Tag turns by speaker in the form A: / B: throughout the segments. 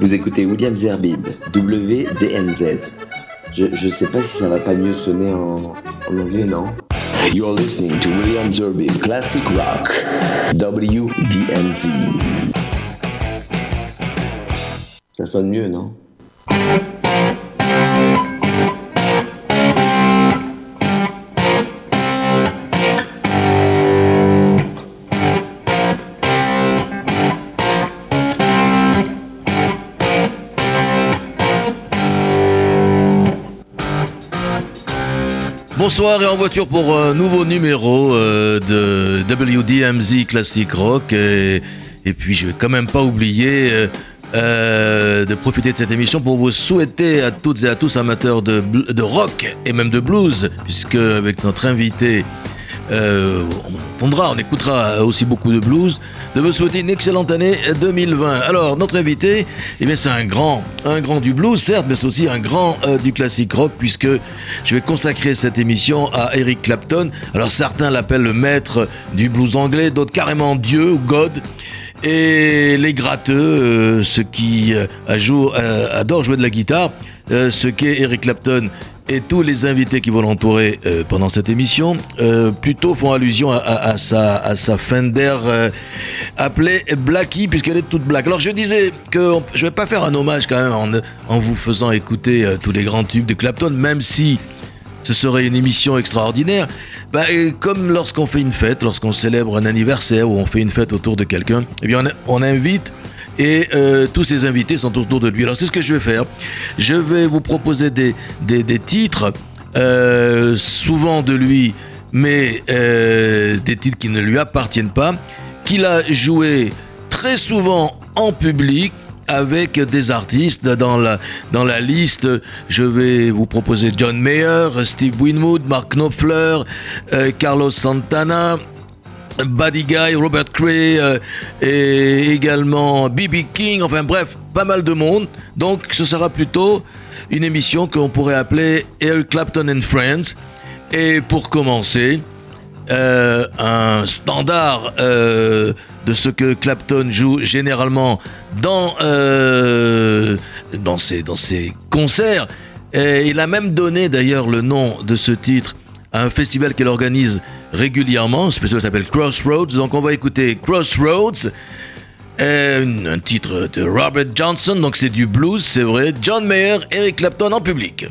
A: Vous écoutez William Zerbib, WDMZ. Je, je sais pas si ça va pas mieux sonner en, en anglais, non? You're listening to William Zerbib, Classic Rock, WDMZ. Ça sonne mieux, non?
B: Bonsoir et en voiture pour un nouveau numéro euh, de WDMZ Classic Rock. Et, et, puis je vais quand même pas oublier euh, euh, de profiter de cette émission pour vous souhaiter à toutes et à tous amateurs de, de rock et même de blues, puisque avec notre invité euh, on entendra, on écoutera aussi beaucoup de blues, de vous souhaiter une excellente année 2020. Alors, notre invité, eh c'est un grand, un grand du blues, certes, mais c'est aussi un grand euh, du classique rock, puisque je vais consacrer cette émission à Eric Clapton. Alors, certains l'appellent le maître du blues anglais, d'autres carrément Dieu ou God. Et les gratteux, euh, ceux qui adorent jouer de la guitare, ce qu'est Eric Clapton et tous les invités qui vont l'entourer euh, pendant cette émission euh, plutôt font allusion à, sa, à sa Fender euh, appelée Blackie puisqu'elle est toute black. Alors je disais que on, je vais pas faire un hommage quand même en, vous faisant écouter tous les grands tubes de Clapton, même si ce serait une émission extraordinaire. Bah, comme lorsqu'on fait une fête, lorsqu'on célèbre un anniversaire ou on fait une fête autour de quelqu'un, eh bien on invite et euh, tous ces invités sont autour de lui. Alors c'est ce que je vais faire. Je vais vous proposer des, des, titres, euh, souvent de lui, mais euh, des titres qui ne lui appartiennent pas, qu'il a joué très souvent en public avec des artistes dans la, dans la liste. Je vais vous proposer John Mayer, Steve Winwood, Mark Knopfler, Carlos Santana, Buddy Guy, Robert Cray euh, et également B.B. King, enfin bref, pas mal de monde. Donc ce sera plutôt une émission qu'on pourrait appeler Eric Clapton and Friends. Et pour commencer, euh, un standard euh, de ce que Clapton joue généralement dans, dans, ses, dans ses concerts. Il a même donné d'ailleurs le nom de ce titre à un festival qu'il organise régulièrement. Ce festival s'appelle Crossroads. Donc on va écouter Crossroads. Euh, un titre de Robert Johnson, donc c'est du blues, c'est vrai. John Mayer, Eric Clapton en public.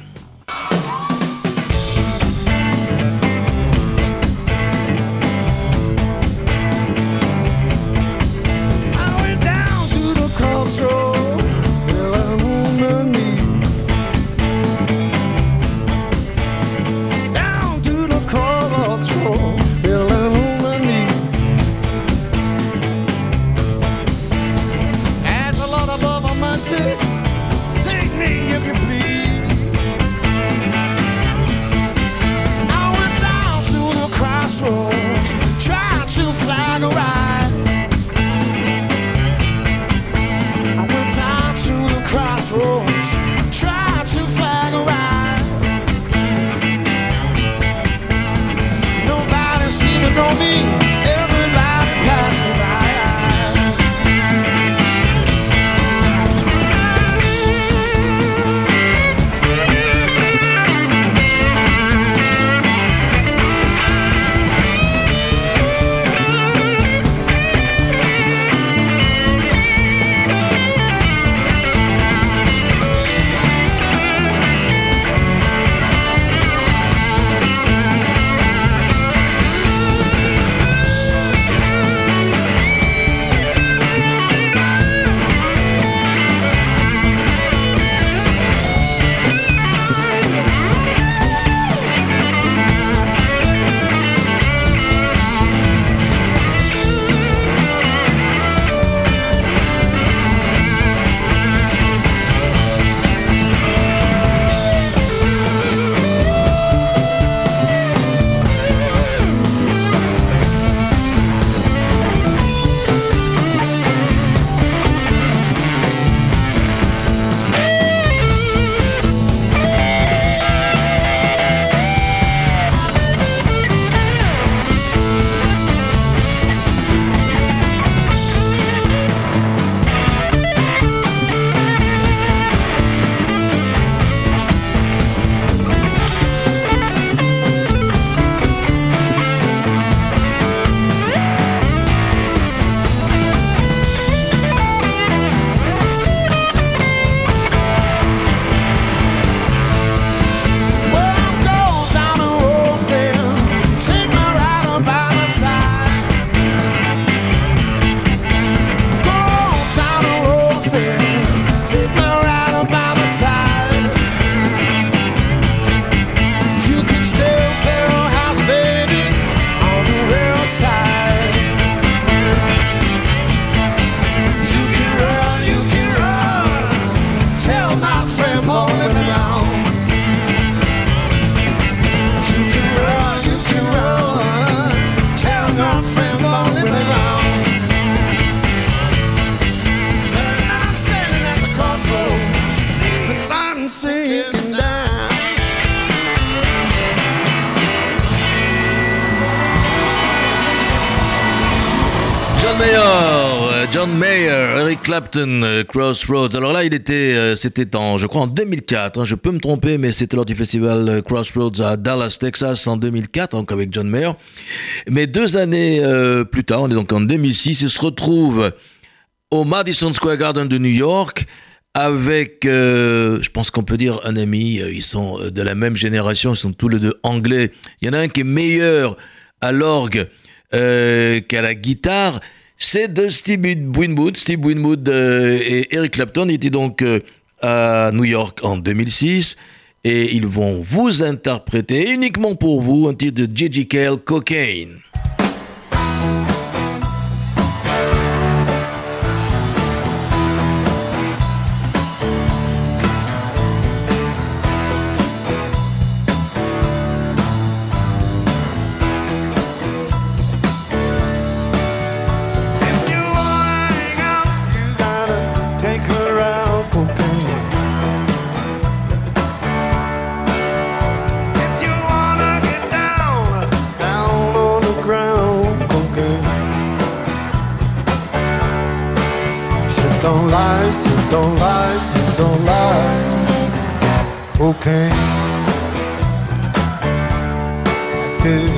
B: Clapton, euh, Crossroads. Alors là, il était, euh, c'était en, je crois, en 2004. Hein, je peux me tromper, mais c'était lors du festival euh, Crossroads à Dallas, Texas, en 2004, donc avec John Mayer. Mais deux années plus tard, on est donc en 2006, il se retrouve au Madison Square Garden de New York avec, je pense qu'on peut dire un ami. Ils sont de la même génération, ils sont tous les deux anglais. Il y en a un qui est meilleur à l'orgue qu'à la guitare c'est de Steve Winwood. Steve Winwood euh, et Eric Clapton étaient donc euh, à New York en 2006 et ils vont vous interpréter uniquement pour vous un titre de J.G. Cale, Cocaine.
C: Don't lie, so don't lie. Okay. Dirty cocaine.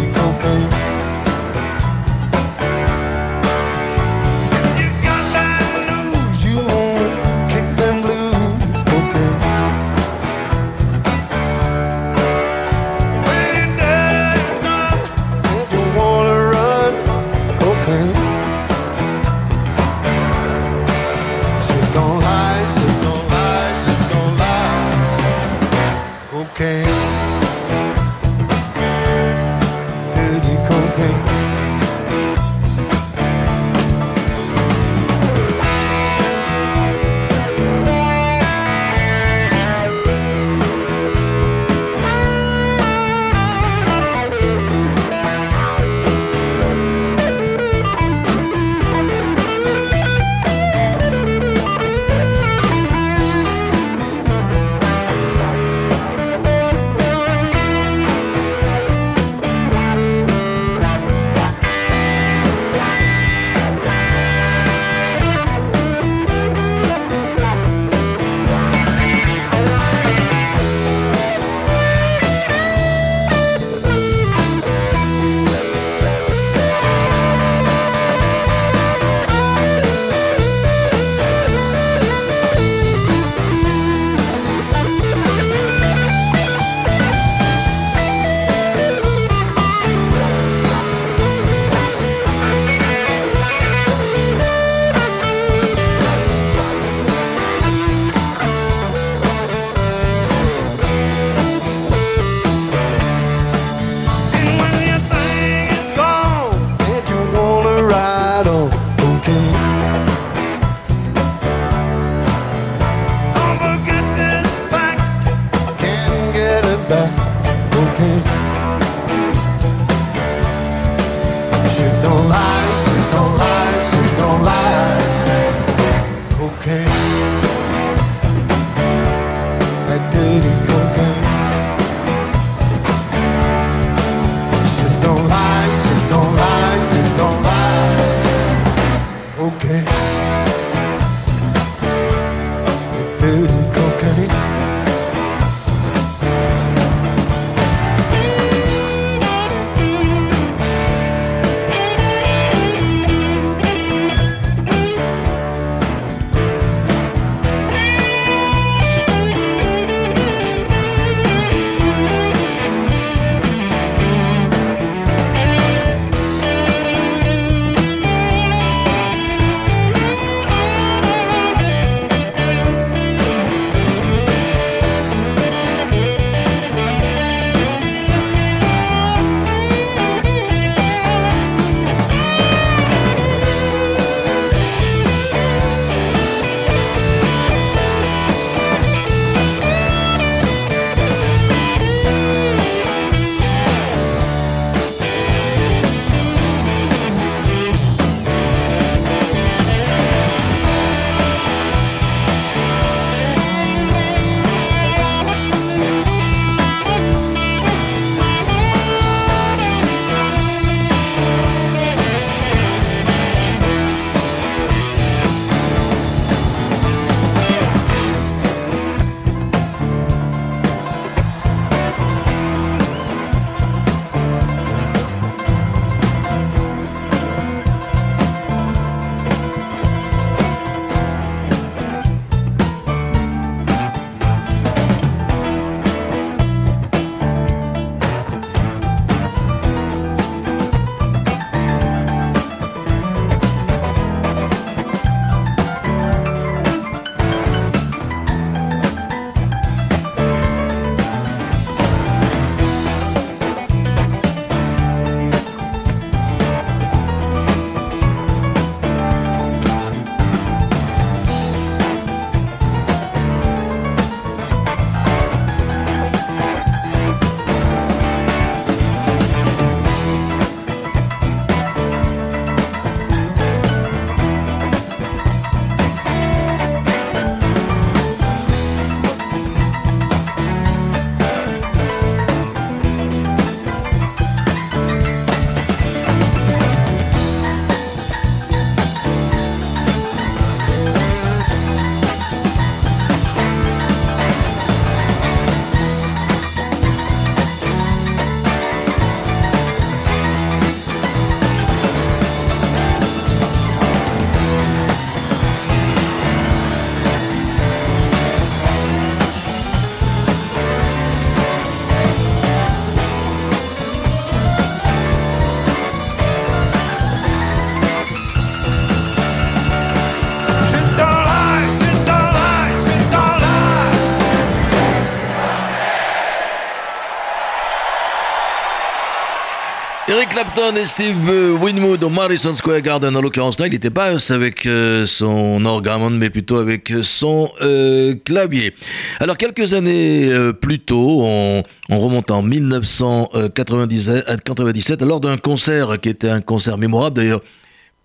B: Clapton et Steve euh, Winwood au Madison Square Garden. En l'occurrence, là, il n'était pas avec euh, son orgamon, mais plutôt avec son euh, clavier. Alors, quelques années plus tôt, on, remonte en 1997, lors d'un concert qui était un concert mémorable d'ailleurs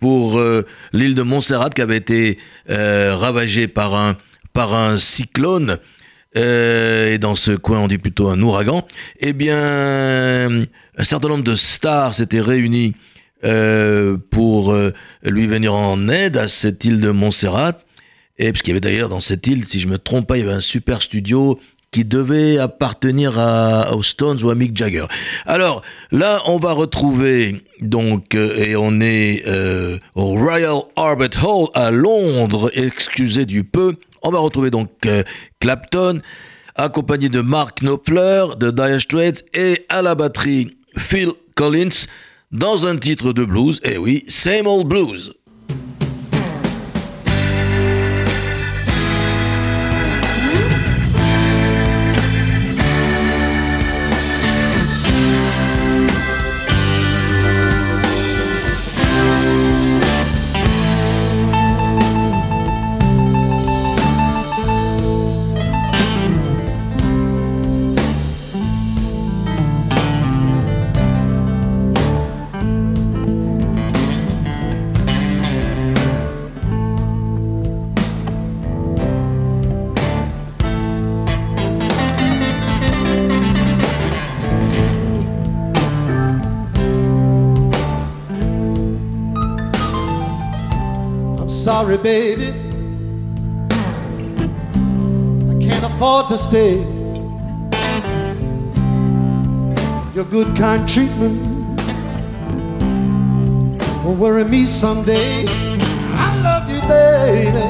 B: pour l'île de Montserrat qui avait été ravagée par un cyclone. et dans ce coin, on dit plutôt un ouragan. Eh bien, un certain nombre de stars s'étaient réunies euh, pour euh, lui venir en aide à cette île de Montserrat. Et puisqu'il y avait d'ailleurs dans cette île, si je me trompe pas, il y avait un super studio qui devait appartenir à, aux Stones ou à Mick Jagger. Alors là, on va retrouver donc euh, et on est au Royal Albert Hall à Londres. Excusez du peu. On va retrouver donc Clapton accompagné de Mark Knopfler de Dire Straits et à la batterie Phil Collins dans un titre de blues, eh oui, Same Old Blues.
C: Sorry, baby. I can't afford to stay. Your good, kind treatment will worry me someday. I love you, baby.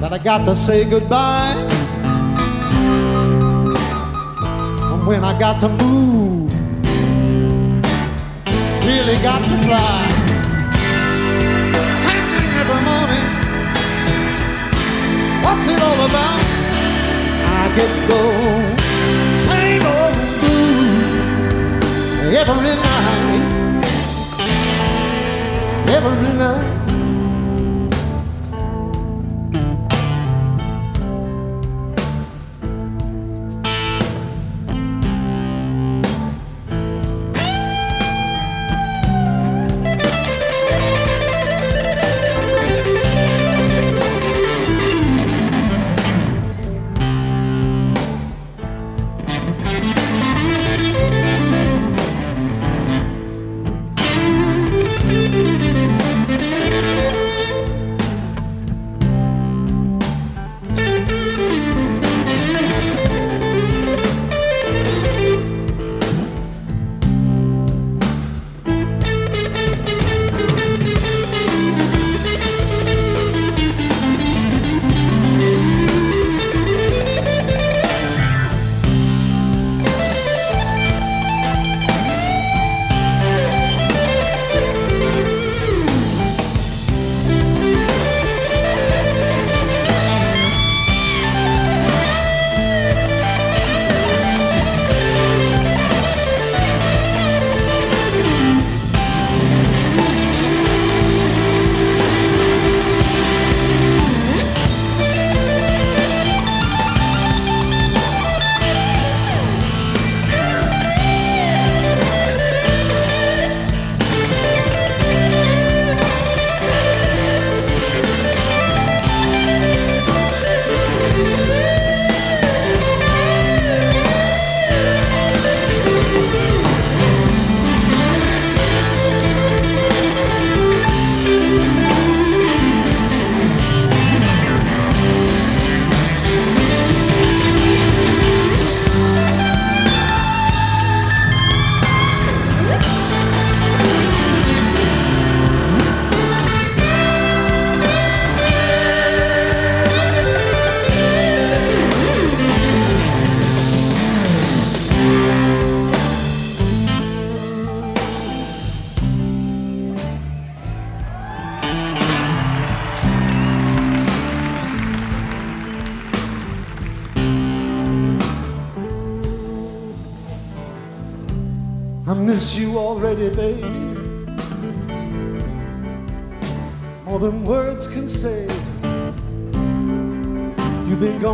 C: But I got to say goodbye. And when I got to move really got to fly. Taking every morning. What's it all about? I get the same old blues every night. Every night.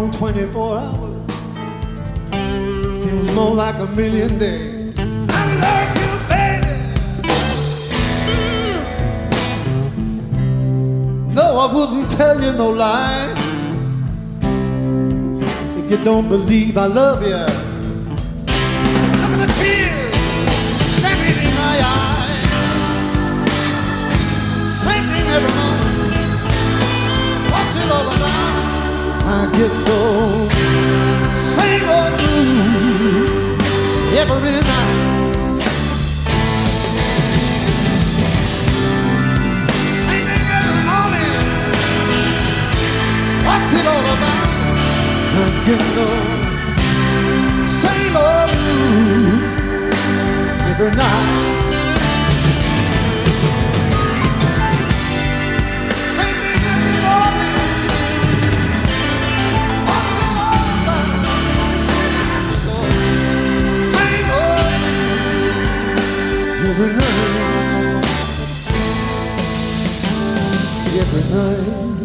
C: Gone 24 hours. Feels more like a million days. I love you, baby. No, I wouldn't tell you no lie. If you don't believe I love you, Sing old blues every night. Singing every morning. What's it all about? Sing old blues every night. Every night. Every night.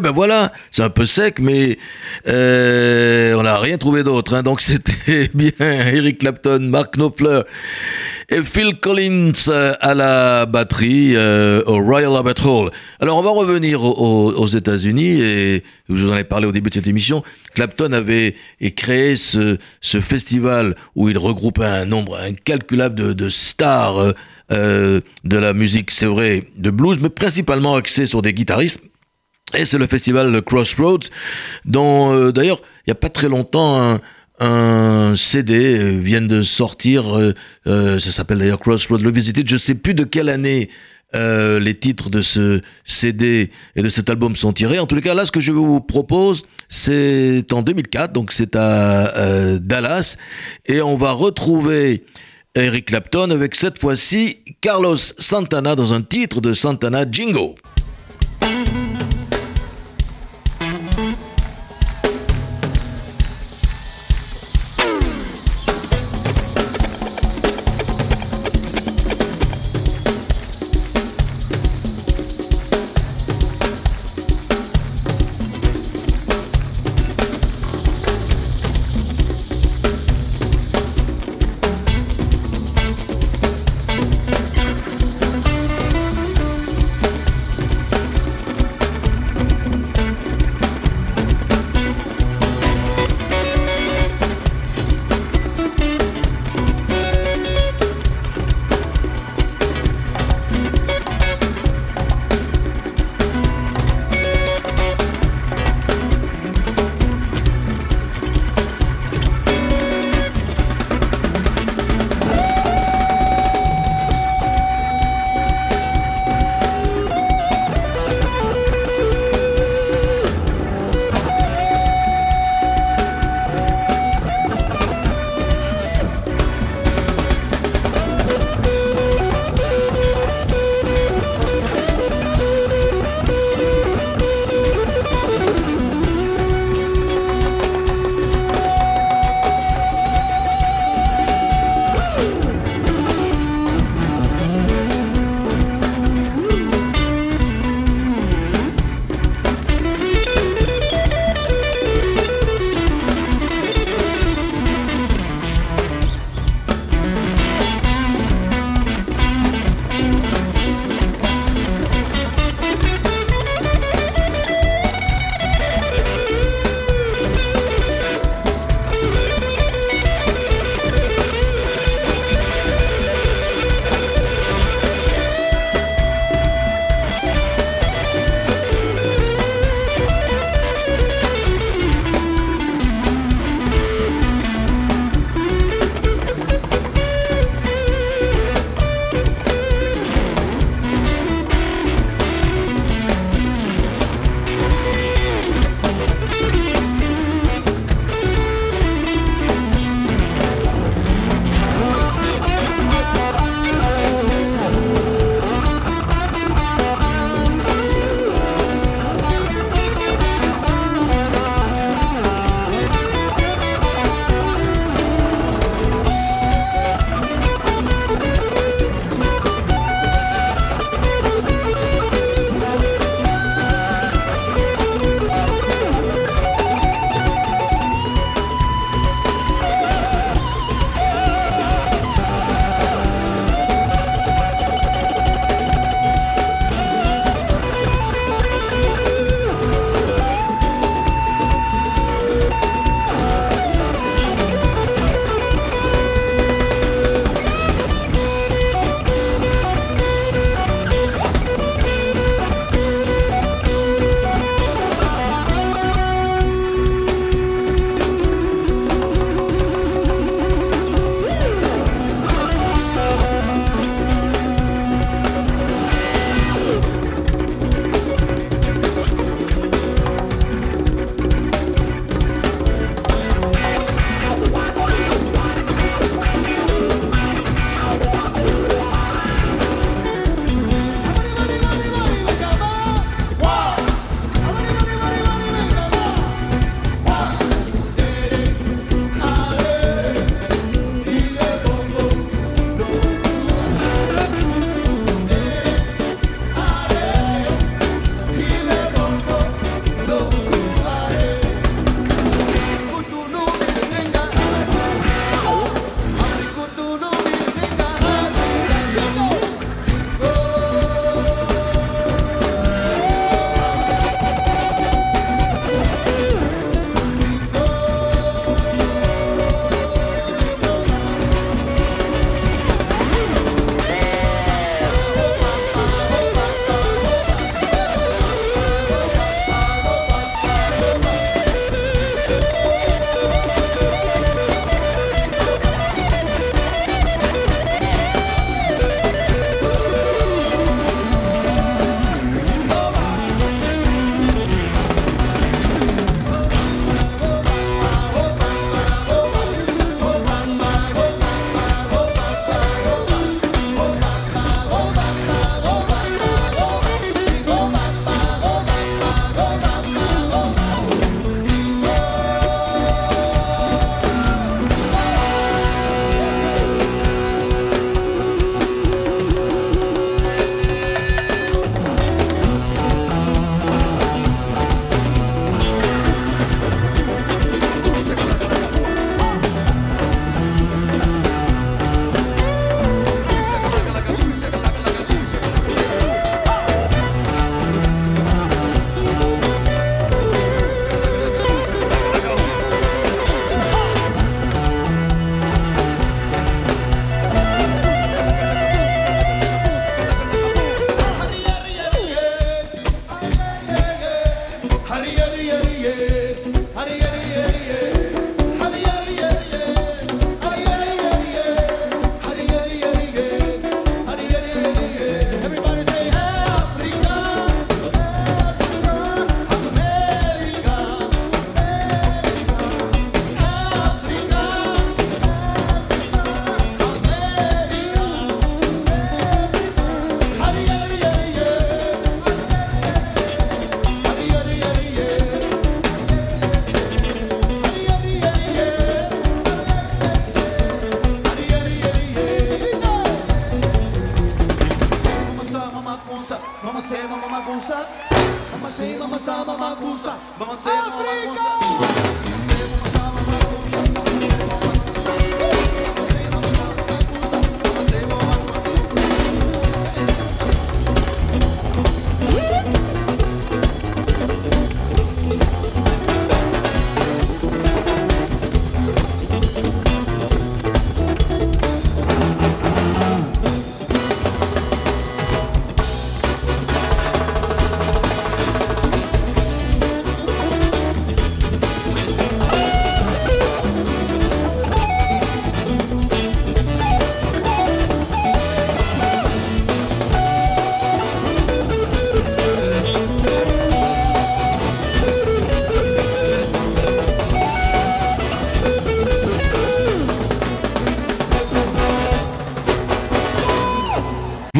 B: Ben voilà, c'est un peu sec, mais euh, on n'a rien trouvé d'autre. hein. Donc c'était bien Eric Clapton, Mark Knopfler et Phil Collins euh, à la batterie euh, au Royal Albert Hall. Alors on va revenir au- au- aux États-Unis et je vous en ai parlé au début de cette émission. Clapton avait créé ce, festival où il regroupait un nombre incalculable de, stars de la musique, c'est vrai, de blues, mais principalement axé sur des guitaristes. Et c'est le festival Crossroads, dont euh, d'ailleurs, il n'y a pas très longtemps, un, CD euh, vient de sortir, euh, ça s'appelle d'ailleurs Crossroads Revisited, je ne sais plus de quelle année les titres de ce CD et de cet album sont tirés. En tous les cas, là, ce que je vous propose, c'est en 2004, donc c'est à Dallas, et on va retrouver Eric Clapton avec cette fois-ci Carlos Santana dans un titre de Santana Jingo.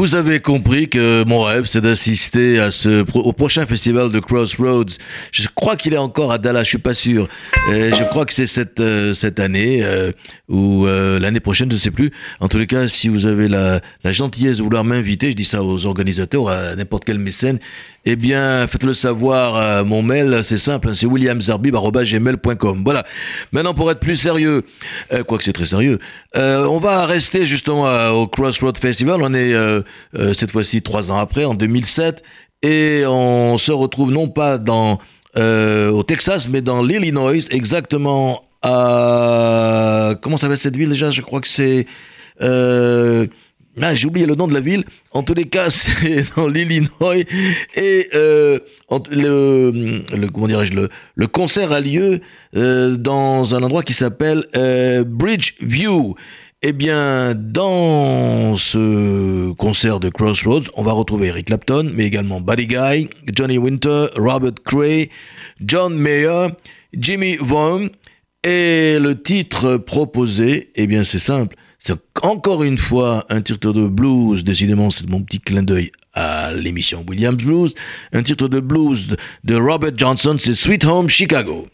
B: Vous avez compris que mon rêve, c'est d'assister au prochain festival de Crossroads. Je crois qu'il est encore à Dallas, je suis pas sûr. Je crois que c'est cette euh, cette année euh, ou euh, l'année prochaine, je sais plus. En tous les cas, si vous avez la, gentillesse de vouloir m'inviter, je dis ça aux organisateurs, à n'importe quel mécène, eh bien, faites-le savoir mon mail, c'est simple, hein, c'est williamzarbib.gmail.com. Voilà. Maintenant, pour être plus sérieux, quoique c'est très sérieux, on va rester justement au Crossroad Festival. On est cette fois-ci trois ans après, en 2007, et on se retrouve non pas dans euh, au Texas, mais dans l'Illinois, exactement à comment s'appelle cette ville déjà? Je crois que c'est euh, ah, j'ai oublié le nom de la ville. En tous les cas, c'est dans l'Illinois. Et euh, le, comment dirais-je, le, le concert a lieu euh, dans un endroit qui s'appelle euh, Bridgeview. Eh bien, dans ce concert de Crossroads, on va retrouver Eric Clapton, mais également Buddy Guy, Johnny Winter, Robert Cray, John Mayer, Jimmy Vaughan. Et le titre proposé, eh bien, c'est simple. C'est encore une fois un titre de blues. Décidément, c'est mon petit clin d'œil à l'émission Williams Blues. Un titre de blues de Robert Johnson, c'est Sweet Home Chicago.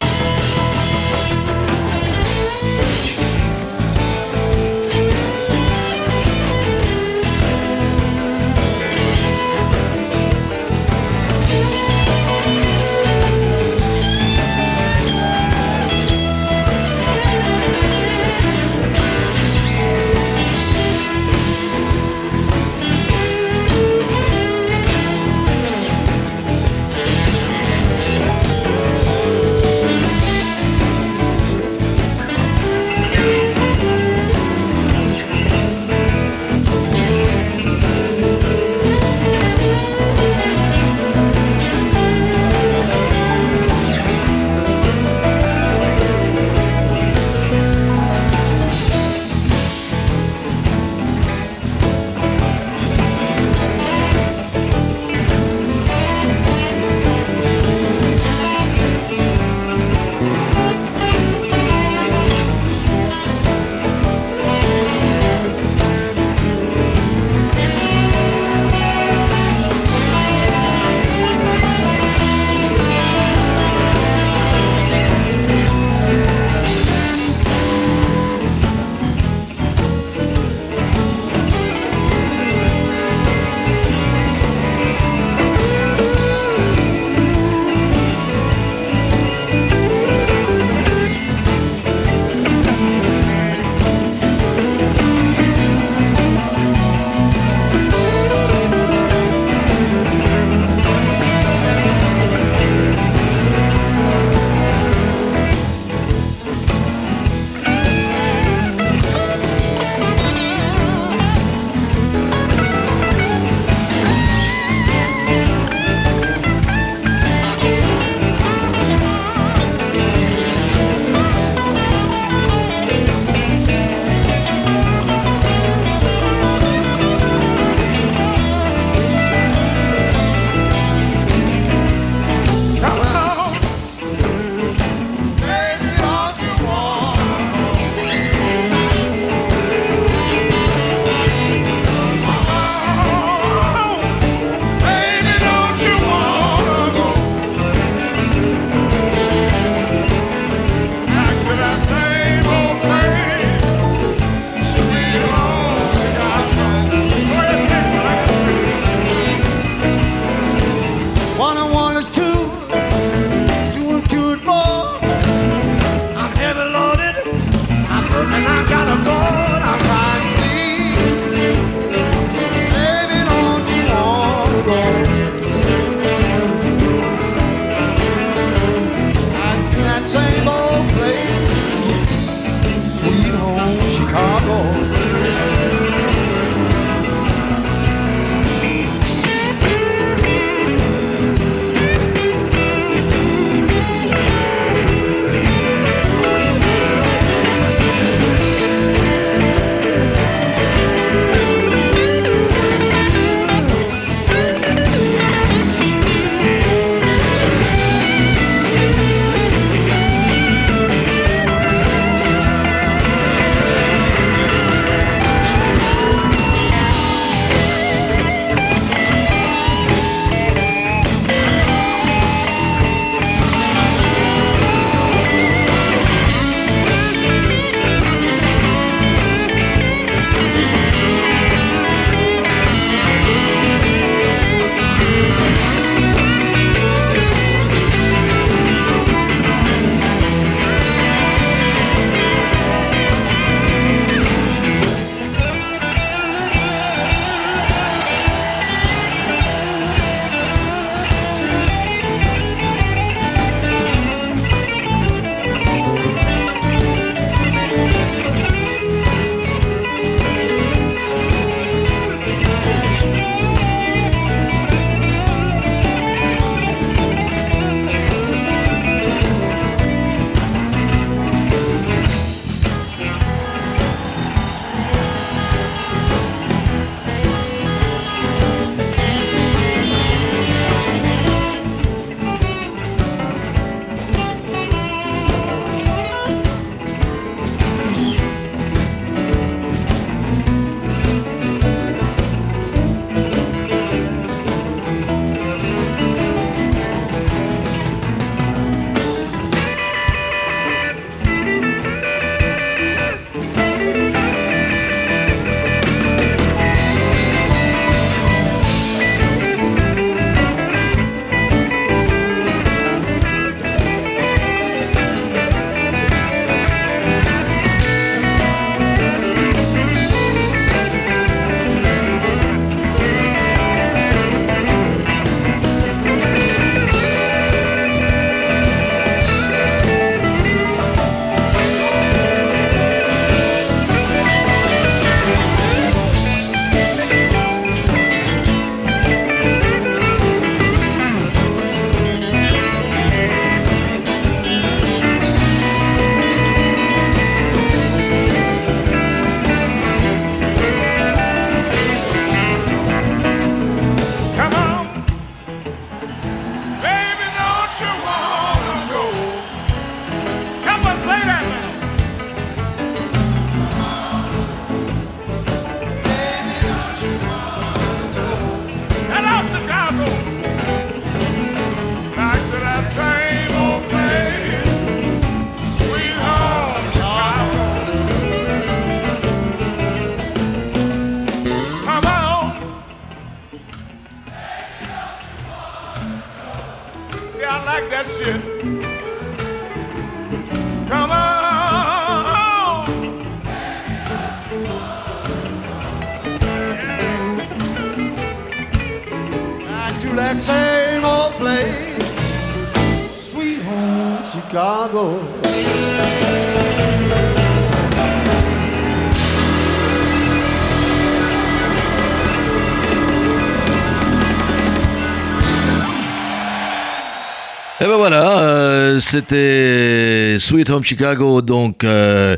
B: C'était Sweet Home Chicago, donc euh,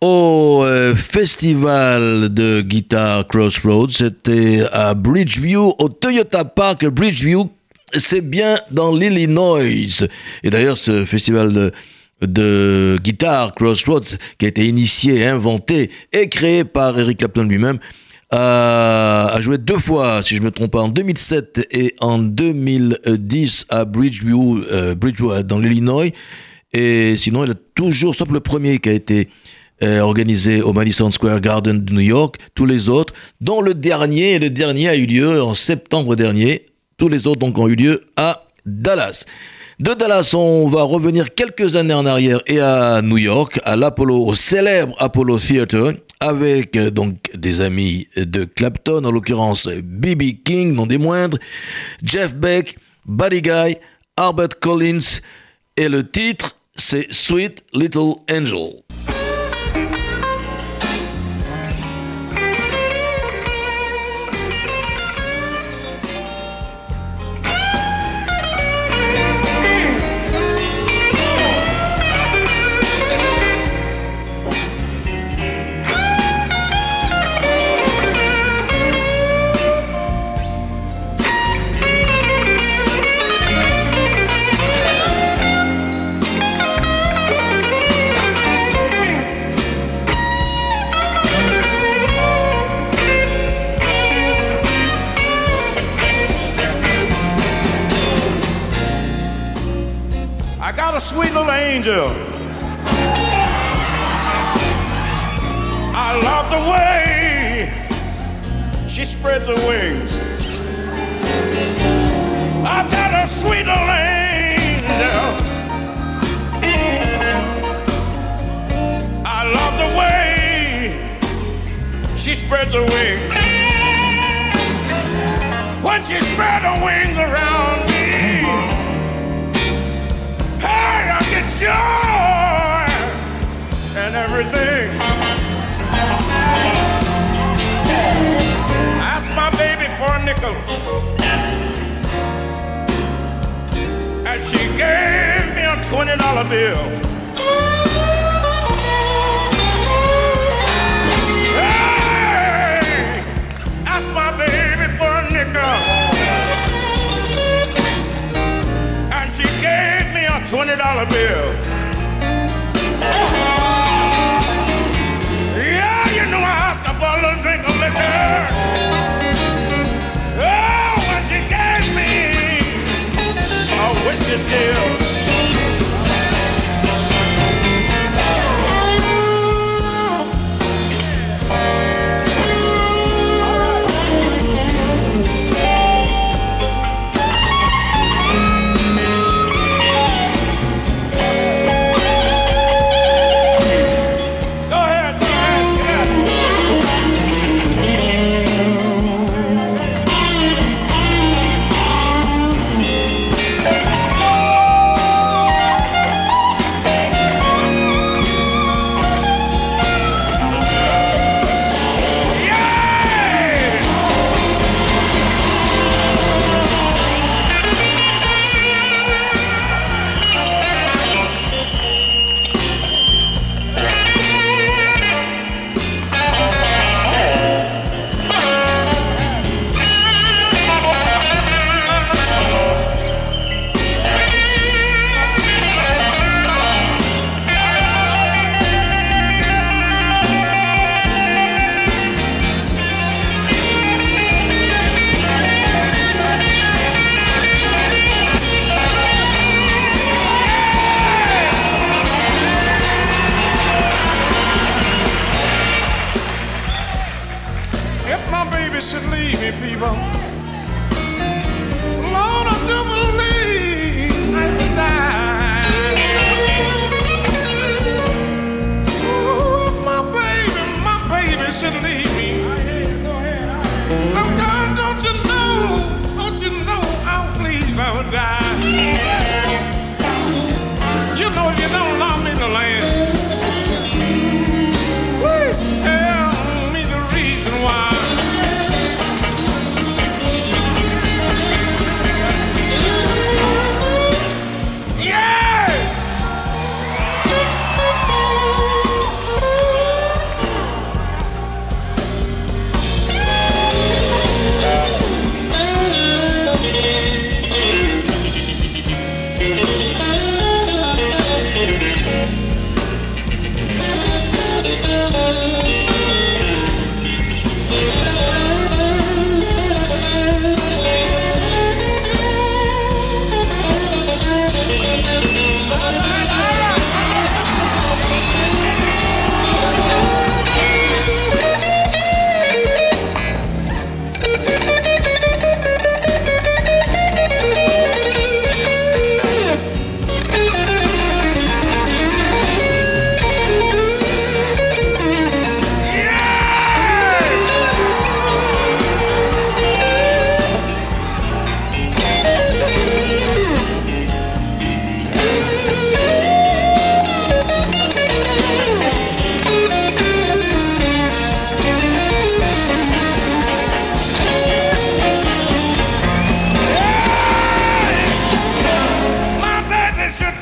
B: au euh, festival de guitare Crossroads. C'était à Bridgeview, au Toyota Park Bridgeview. C'est bien dans l'Illinois. Et d'ailleurs, ce festival de, de guitare Crossroads, qui a été initié, inventé et créé par Eric Clapton lui-même, a, joué deux fois, si je me trompe pas, en 2007 et en 2010 à Bridgeview, euh, Bridgeview dans l'Illinois. Et sinon, il a toujours, sauf le premier qui a été euh, organisé au Madison Square Garden de New York, tous les autres, dont le dernier, et le dernier a eu lieu en septembre dernier, Tous les autres donc ont eu lieu à Dallas. De Dallas, on va revenir quelques années en arrière et à New York, à l'Apollo, au célèbre Apollo Theater, avec euh, donc des amis de Clapton, en l'occurrence B.B. King, non des moindres, Jeff Beck, Buddy Guy, Albert Collins, et le titre, c'est Sweet Little Angel.
D: A sweet little angel. I love the way she spreads her wings. I've got a sweet little angel. I love the way she spreads her wings. When she spread her wings around me. Hey, I get joy and everything. Ask my baby for a nickel. And she gave me a $20 bill. Leave me, people, Lord, I do believe. I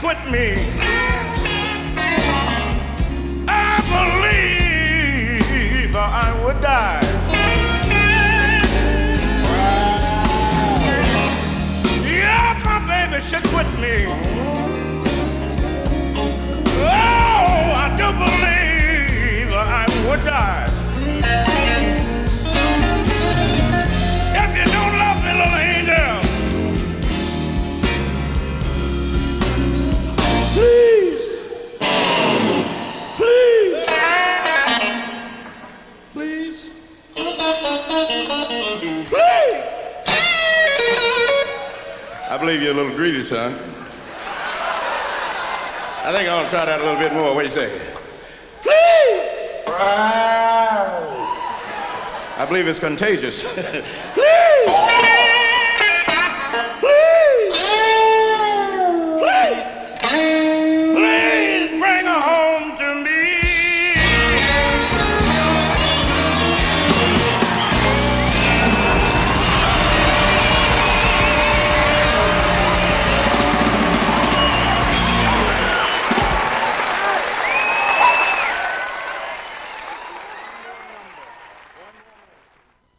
D: with me. I believe I would die. Yeah, my baby should quit me. Oh, I do believe I would die. I believe you're a little greedy, son. I think I want to try that a little bit more. What do you say? Please! I believe it's contagious. Please!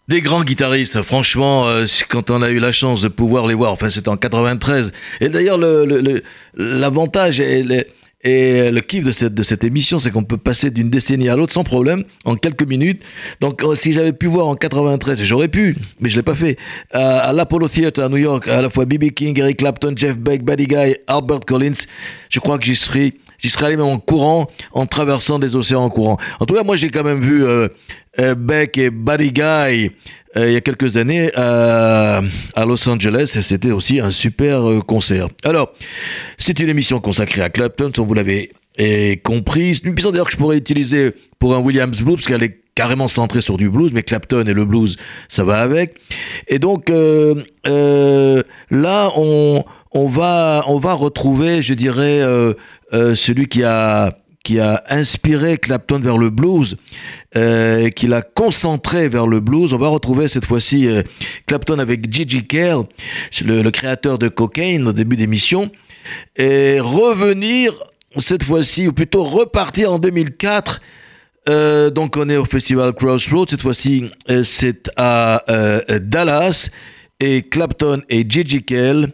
B: Des grands guitaristes, franchement, euh, quand on a eu la chance de pouvoir les voir, enfin c'était en 93. Et d'ailleurs, le- le- le- l'avantage et, le- kiff de cette, émission, c'est qu'on peut passer d'une décennie à l'autre sans problème, en quelques minutes. Donc euh, si j'avais pu voir en 93, et j'aurais pu, mais je l'ai pas fait, à, l'Apollo Theater à New York, à la fois B.B. King, Eric Clapton, Jeff Beck, Buddy Guy, Albert Collins, je crois que j'y serais... J'y serais allé même en courant, en traversant des océans en courant. En tout cas, moi, j'ai quand même vu euh, euh, Beck et Buddy Guy euh, il y a quelques années euh, à Los Angeles et c'était aussi un super euh, concert. Alors, c'est une émission consacrée à Clapton, vous l'avez eh, compris. C'est une émission d'ailleurs que je pourrais utiliser pour un Williams Blues parce qu'elle est carrément centrée sur du blues, mais Clapton et le blues, ça va avec. Et donc euh, euh, là, on, va, retrouver, je dirais, euh, celui qui a inspiré Clapton vers le blues, qui l'a concentré vers le blues. On va retrouver cette fois-ci Clapton avec Gigi Kerr, le, le créateur de Cocaine au début d'émission, et revenir cette fois-ci, ou plutôt repartir en 2004. Euh, donc on est au festival Crossroads, cette fois-ci euh, c'est à euh, Dallas, et Clapton et Gigi Kerr,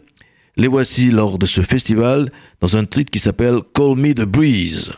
B: les voici lors de ce festival dans un titre qui s'appelle Call Me the Breeze.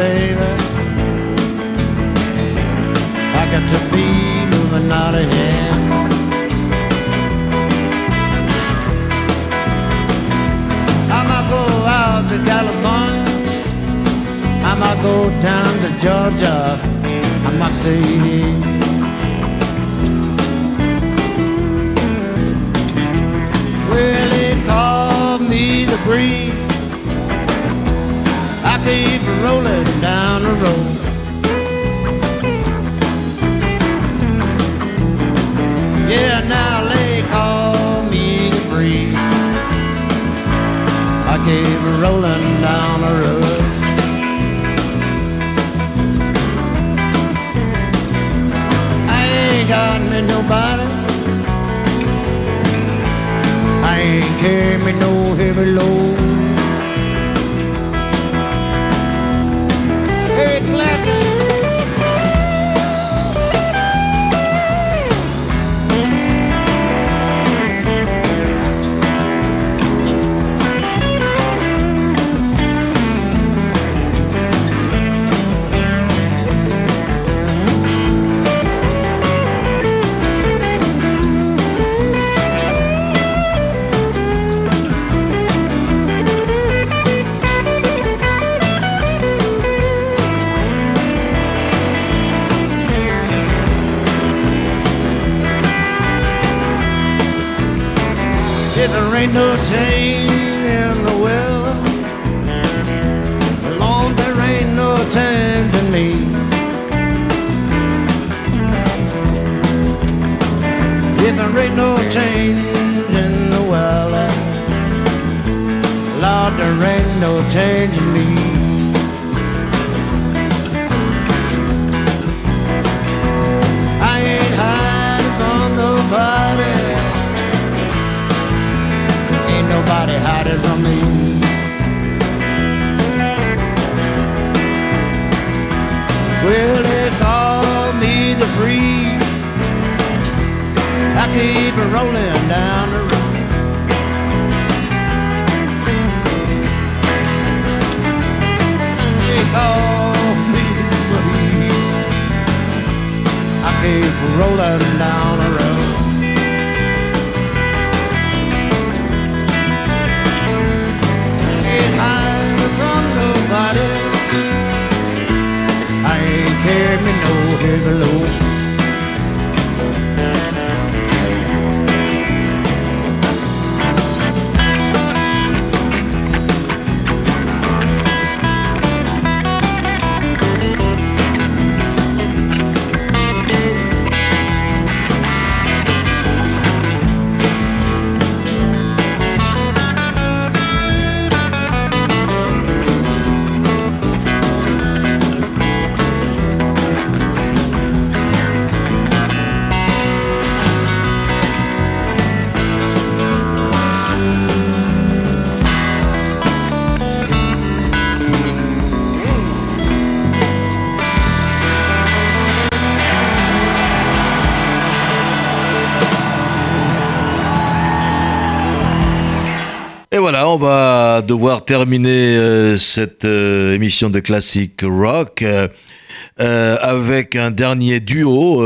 D: Baby. I got to be moving out of here. I might go out to California. I might go down to Georgia. I might stay. Well, they call me the breeze. I keep rolling down the road. Yeah, now they call me the breeze. I keep rolling down the road. I ain't got me nobody. I ain't carry me no heavy load.
E: Ain't no change in the weather. Long there ain't no change in me. If there ain't no change in the weather, Lord, there ain't no change in me. Nobody hiding from me. Well, they call me the breeze. I keep rolling down the road. They call me the breeze. I keep rolling down the road. From nobody. I ain't me no heavy load.
B: On va devoir terminer euh, cette euh, émission de classique rock euh, avec un dernier duo,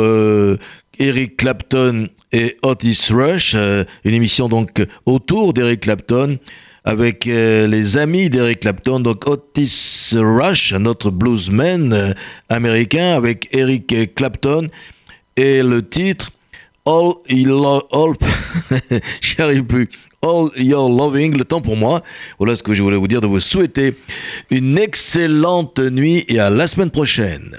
B: Eric Clapton et Otis Rush, une émission donc autour d'Eric Clapton avec les amis d'Eric Clapton, donc Otis Rush, notre bluesman américain, avec Eric Clapton et le titre All, Your- all j'y arrive plus. All Your Loving, le temps pour moi. Voilà ce que je voulais vous dire, de vous souhaiter une excellente nuit et à la semaine prochaine.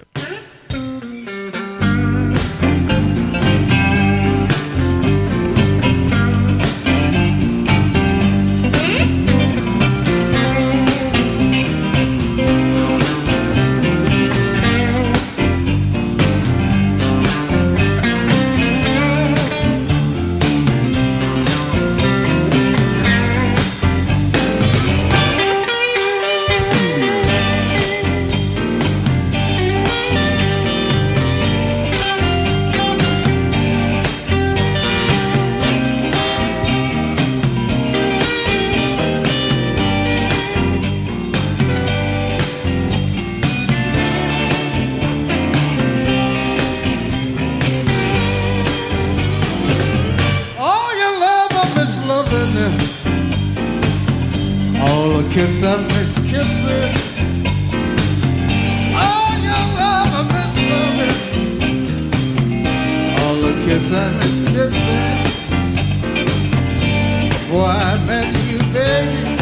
E: Met you, baby,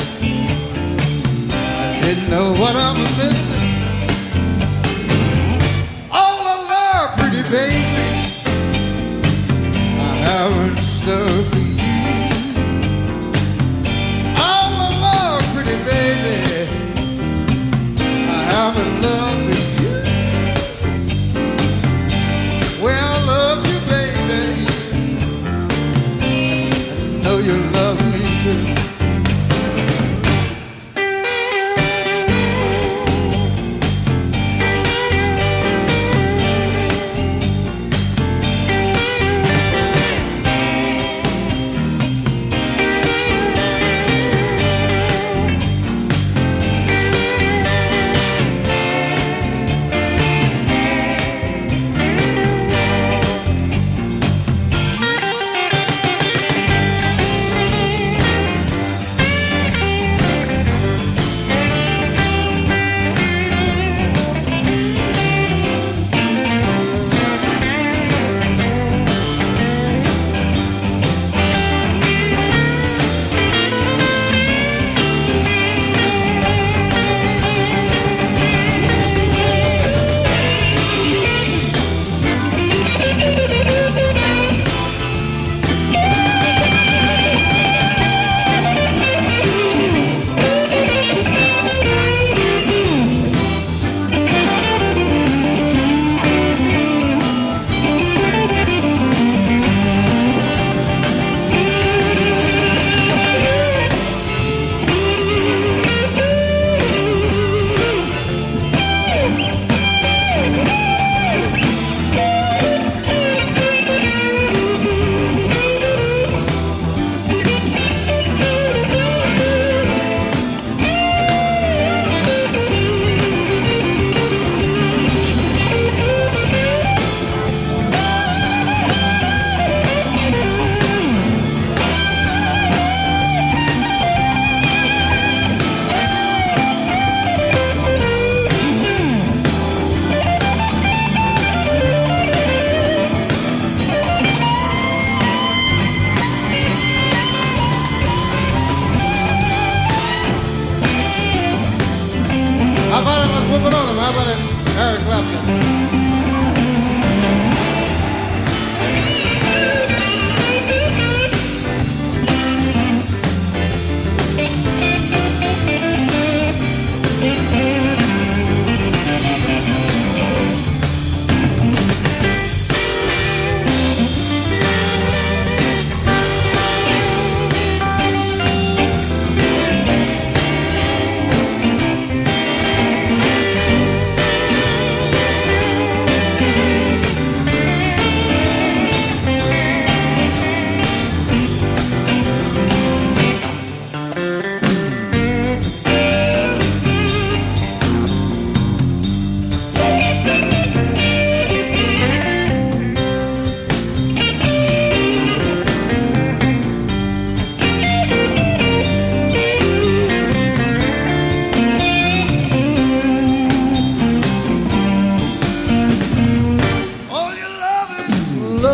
E: I didn't know what I was missing.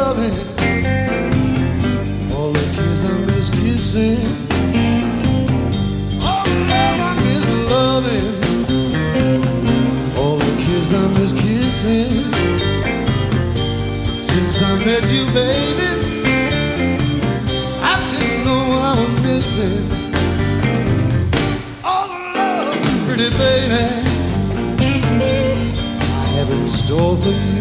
C: Loving. All the kiss I miss kissing. All the love I miss loving. All the kiss I miss kissing. Since I met you, baby, I didn't know what I was missing. All the love, pretty baby, I have in store for you.